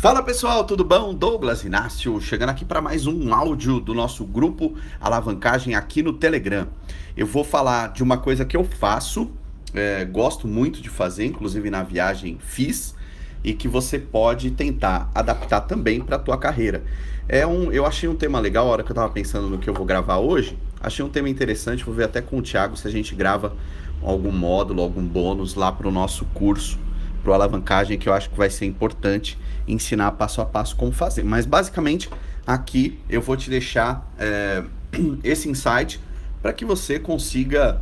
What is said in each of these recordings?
Fala pessoal, tudo bom? Douglas Inácio chegando aqui para mais um áudio do nosso grupo Alavancagem aqui no Telegram. Eu vou falar de uma coisa que eu faço, é, gosto muito de fazer, inclusive na viagem fiz, e que você pode tentar adaptar também para a tua carreira. É um, eu achei um tema legal, a hora que eu estava pensando no que eu vou gravar hoje, achei um tema interessante, vou ver até com o Thiago se a gente grava algum módulo, algum bônus lá para o nosso curso para alavancagem que eu acho que vai ser importante ensinar passo a passo como fazer. Mas basicamente aqui eu vou te deixar é, esse insight para que você consiga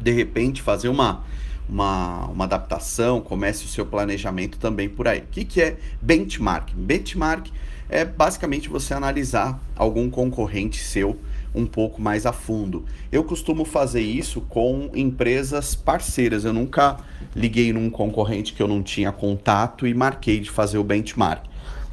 de repente fazer uma, uma, uma adaptação, comece o seu planejamento também por aí. O que, que é benchmark? Benchmark é basicamente você analisar algum concorrente seu um pouco mais a fundo. Eu costumo fazer isso com empresas parceiras. Eu nunca liguei num concorrente que eu não tinha contato e marquei de fazer o benchmark.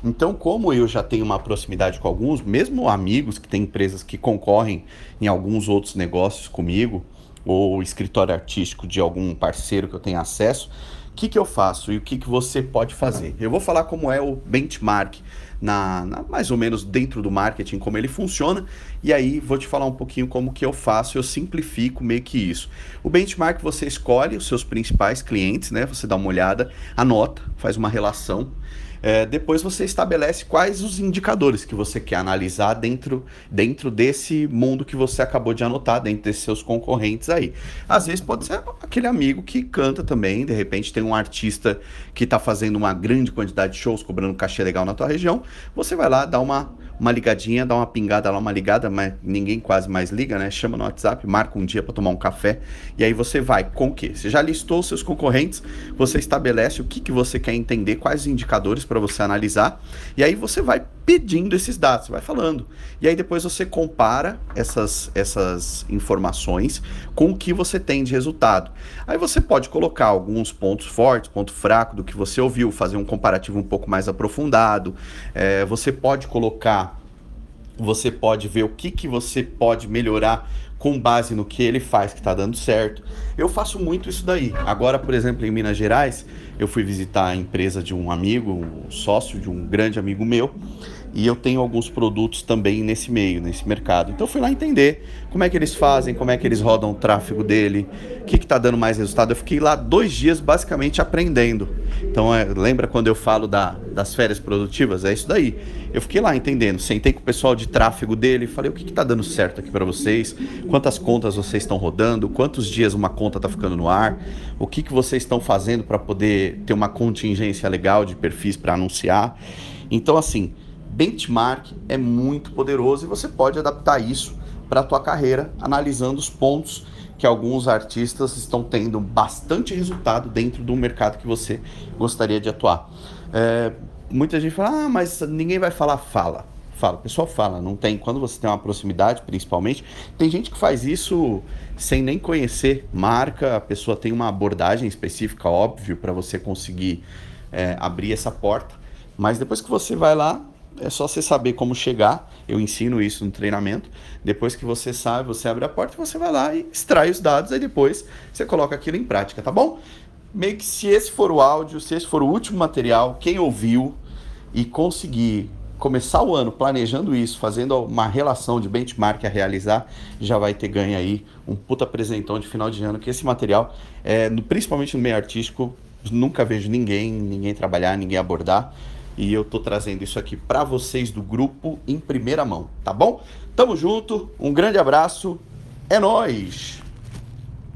Então, como eu já tenho uma proximidade com alguns, mesmo amigos que têm empresas que concorrem em alguns outros negócios comigo, ou escritório artístico de algum parceiro que eu tenho acesso, que, que eu faço e o que, que você pode fazer? Eu vou falar como é o benchmark na, na, mais ou menos dentro do marketing, como ele funciona, e aí vou te falar um pouquinho como que eu faço, eu simplifico meio que isso. O benchmark você escolhe os seus principais clientes, né? Você dá uma olhada, anota, faz uma relação é, depois você estabelece quais os indicadores que você quer analisar dentro, dentro desse mundo que você acabou de anotar, dentro desses seus concorrentes aí. Às vezes pode ser aquele amigo que canta também, de repente tem um artista que está fazendo uma grande quantidade de shows, cobrando cachê legal na tua região, você vai lá dar uma uma ligadinha, dá uma pingada lá, uma ligada, mas ninguém quase mais liga, né? Chama no WhatsApp, marca um dia para tomar um café e aí você vai com o quê? Você já listou seus concorrentes, você estabelece o que, que você quer entender, quais indicadores para você analisar e aí você vai pedindo esses dados, vai falando. E aí depois você compara essas, essas informações com o que você tem de resultado. Aí você pode colocar alguns pontos fortes, ponto fraco do que você ouviu, fazer um comparativo um pouco mais aprofundado. É, você pode colocar, você pode ver o que, que você pode melhorar com base no que ele faz que está dando certo. Eu faço muito isso daí. Agora, por exemplo, em Minas Gerais, eu fui visitar a empresa de um amigo, um sócio de um grande amigo meu, e eu tenho alguns produtos também nesse meio, nesse mercado. Então eu fui lá entender como é que eles fazem, como é que eles rodam o tráfego dele, o que está dando mais resultado. Eu fiquei lá dois dias basicamente aprendendo. Então é, lembra quando eu falo da, das férias produtivas? É isso daí. Eu fiquei lá entendendo, sentei com o pessoal de tráfego dele, falei o que está dando certo aqui para vocês, quantas contas vocês estão rodando, quantos dias uma conta está ficando no ar, o que, que vocês estão fazendo para poder ter uma contingência legal de perfis para anunciar. Então assim, benchmark é muito poderoso e você pode adaptar isso para a tua carreira, analisando os pontos que alguns artistas estão tendo bastante resultado dentro do mercado que você gostaria de atuar. É, muita gente fala, ah, mas ninguém vai falar, fala. Fala, o pessoal fala, não tem. Quando você tem uma proximidade, principalmente, tem gente que faz isso sem nem conhecer marca, a pessoa tem uma abordagem específica, óbvio, para você conseguir é, abrir essa porta. Mas depois que você vai lá, é só você saber como chegar. Eu ensino isso no treinamento. Depois que você sabe, você abre a porta, você vai lá e extrai os dados, aí depois você coloca aquilo em prática, tá bom? Meio que se esse for o áudio, se esse for o último material, quem ouviu e conseguir começar o ano planejando isso, fazendo uma relação de benchmark a realizar, já vai ter ganho aí um puta apresentão de final de ano, que esse material, é, principalmente no meio artístico, nunca vejo ninguém, ninguém trabalhar, ninguém abordar e eu tô trazendo isso aqui para vocês do grupo em primeira mão, tá bom? Tamo junto, um grande abraço, é nós.